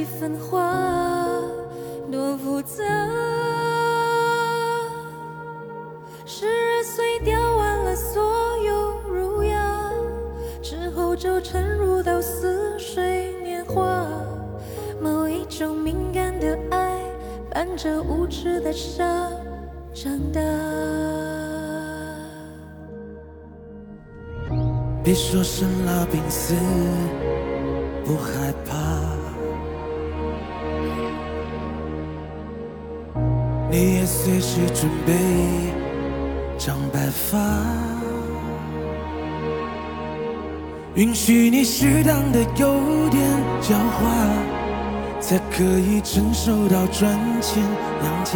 几分花，多复杂。十二岁掉完了所有儒雅，之后就沉入到似水年华。某一种敏感的爱，伴着无知的傻长大。别说生老病死不害怕，你也随时准备长白发，允许你适当的有点狡猾，才可以承受到赚钱养家，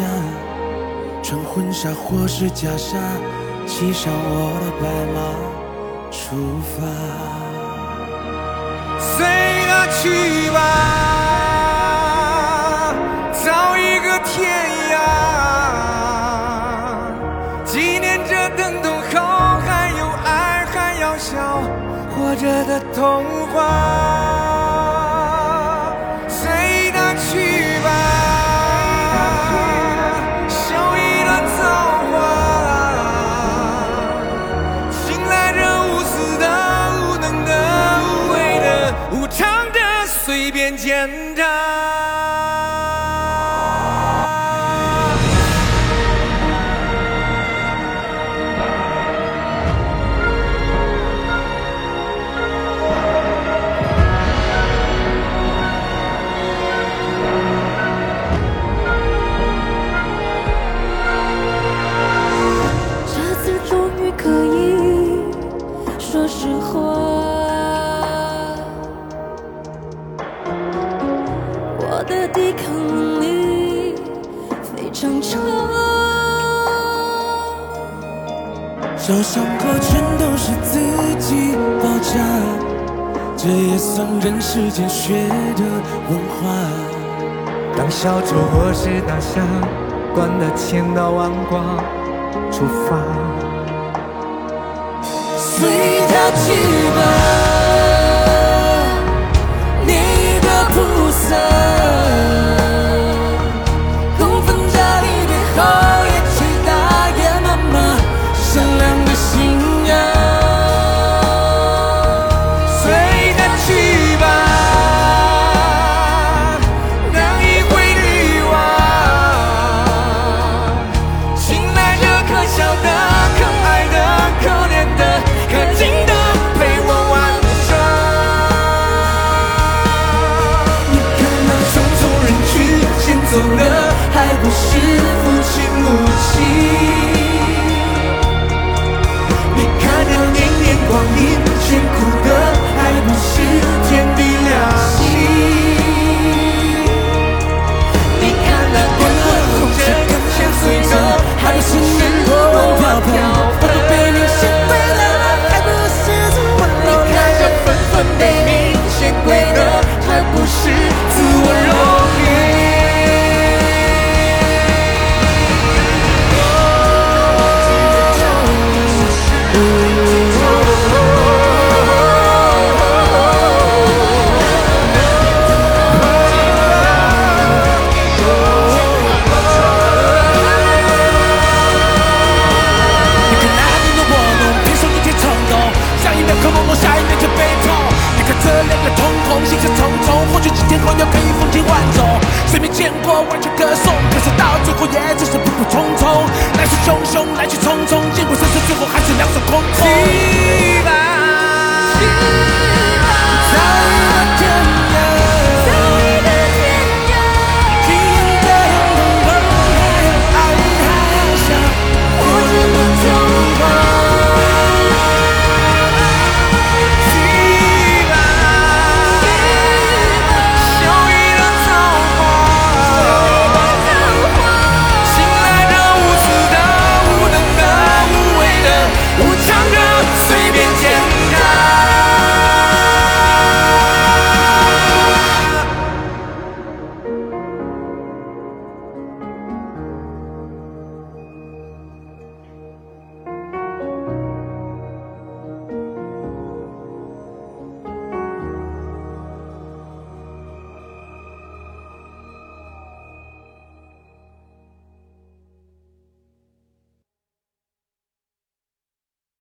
穿婚纱或是袈裟，骑上我的白马。出发，随他去吧，童话。随他去吧，秀一段造化，醒来这无私的、无能的、无畏的、无常的，随便践踏。的抵抗力非常差。小伤口全都是自己包扎，这也算人世间学的文化。当小丑或是大侠，管他千刀万剐，出发。随他去吧，我完全歌颂，可是到最后也只是普普通通。来势汹汹，来去匆匆，结果生死，最后还是两手空空。